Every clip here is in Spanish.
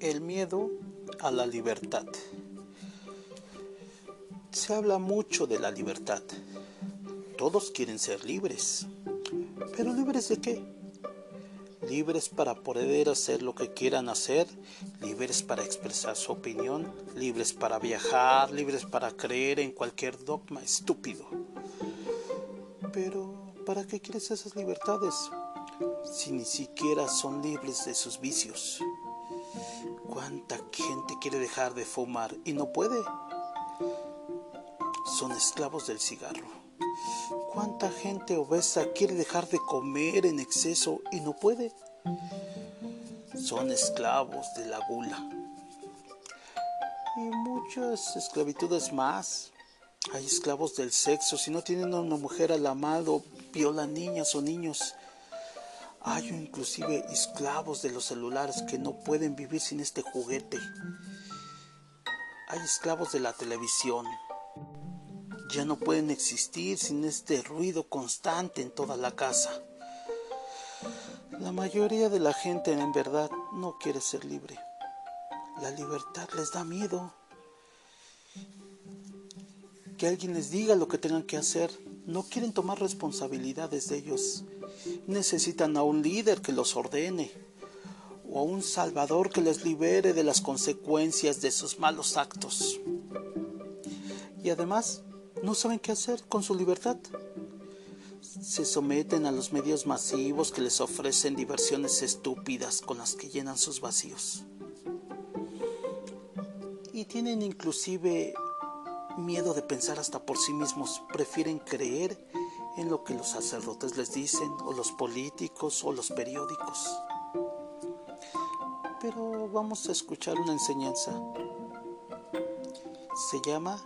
El miedo a la libertad. Se habla mucho de la libertad. Todos quieren ser libres. ¿Pero libres de qué? Libres para poder hacer lo que quieran hacer, libres para expresar su opinión, libres para viajar, libres para creer en cualquier dogma estúpido. Pero, ¿para qué quieres esas libertades? Si ni siquiera son libres de sus vicios. ¿Cuánta gente quiere dejar de fumar y no puede? Son esclavos del cigarro. ¿Cuánta gente obesa quiere dejar de comer en exceso y no puede? Son esclavos de la gula. Y muchas esclavitudes más. Hay esclavos del sexo. Si no tienen a una mujer al amado, violan niñas o niños. Hay inclusive esclavos de los celulares que no pueden vivir sin este juguete. Hay esclavos de la televisión. Ya no pueden existir sin este ruido constante en toda la casa. La mayoría de la gente en verdad no quiere ser libre. La libertad les da miedo. Que alguien les diga lo que tengan que hacer. No quieren tomar responsabilidades de ellos. Necesitan a un líder que los ordene o a un salvador que les libere de las consecuencias de sus malos actos. Y además, no saben qué hacer con su libertad. Se someten a los medios masivos que les ofrecen diversiones estúpidas con las que llenan sus vacíos. Y tienen inclusive miedo de pensar hasta por sí mismos. Prefieren creer en lo que los sacerdotes les dicen, o los políticos, o los periódicos. Pero vamos a escuchar una enseñanza. Se llama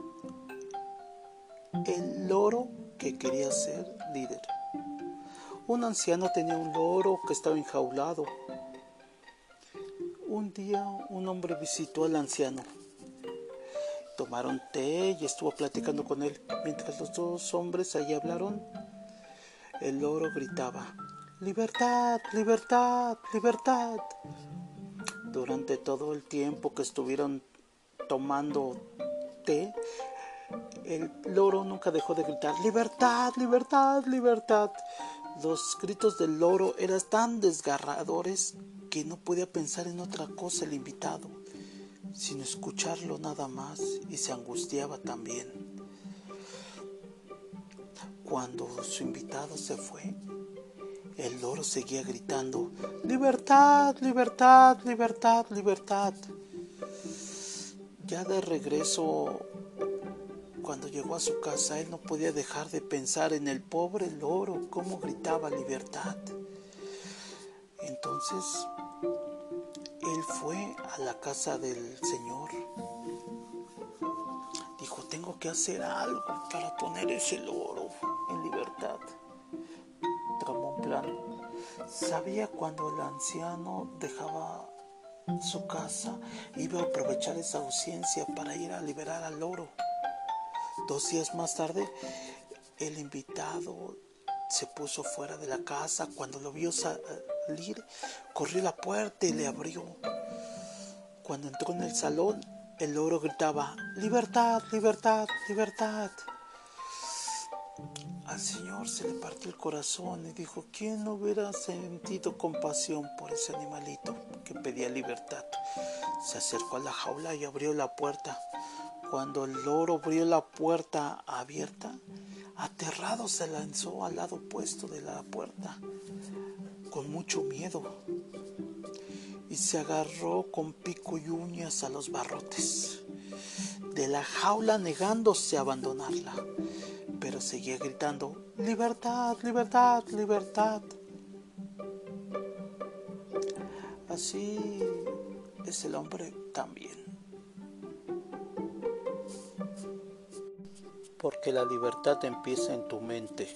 El loro que quería ser líder. Un anciano tenía un loro que estaba enjaulado. Un día un hombre visitó al anciano. Tomaron té y estuvo platicando con él. Mientras los dos hombres allí hablaron, el loro gritaba, Libertad, libertad, libertad. Durante todo el tiempo que estuvieron tomando té, el loro nunca dejó de gritar, Libertad, libertad, libertad. Los gritos del loro eran tan desgarradores que no podía pensar en otra cosa el invitado, sino escucharlo nada más y se angustiaba también. Cuando su invitado se fue, el loro seguía gritando, libertad, libertad, libertad, libertad. Ya de regreso, cuando llegó a su casa, él no podía dejar de pensar en el pobre loro, cómo gritaba libertad. Entonces, fue a la casa del Señor. Dijo, tengo que hacer algo para poner ese loro en libertad. Tramó un plan. Sabía cuando el anciano dejaba su casa, iba a aprovechar esa ausencia para ir a liberar al loro. Dos días más tarde, el invitado se puso fuera de la casa. Cuando lo vio corrió a la puerta y le abrió. Cuando entró en el salón, el loro gritaba, libertad, libertad, libertad. Al Señor se le partió el corazón y dijo, ¿quién no hubiera sentido compasión por ese animalito que pedía libertad? Se acercó a la jaula y abrió la puerta. Cuando el loro abrió la puerta abierta, aterrado se lanzó al lado opuesto de la puerta, con mucho miedo, y se agarró con pico y uñas a los barrotes de la jaula negándose a abandonarla pero seguía gritando, libertad, libertad, libertad. Así es el hombre también. Porque la libertad empieza en tu mente.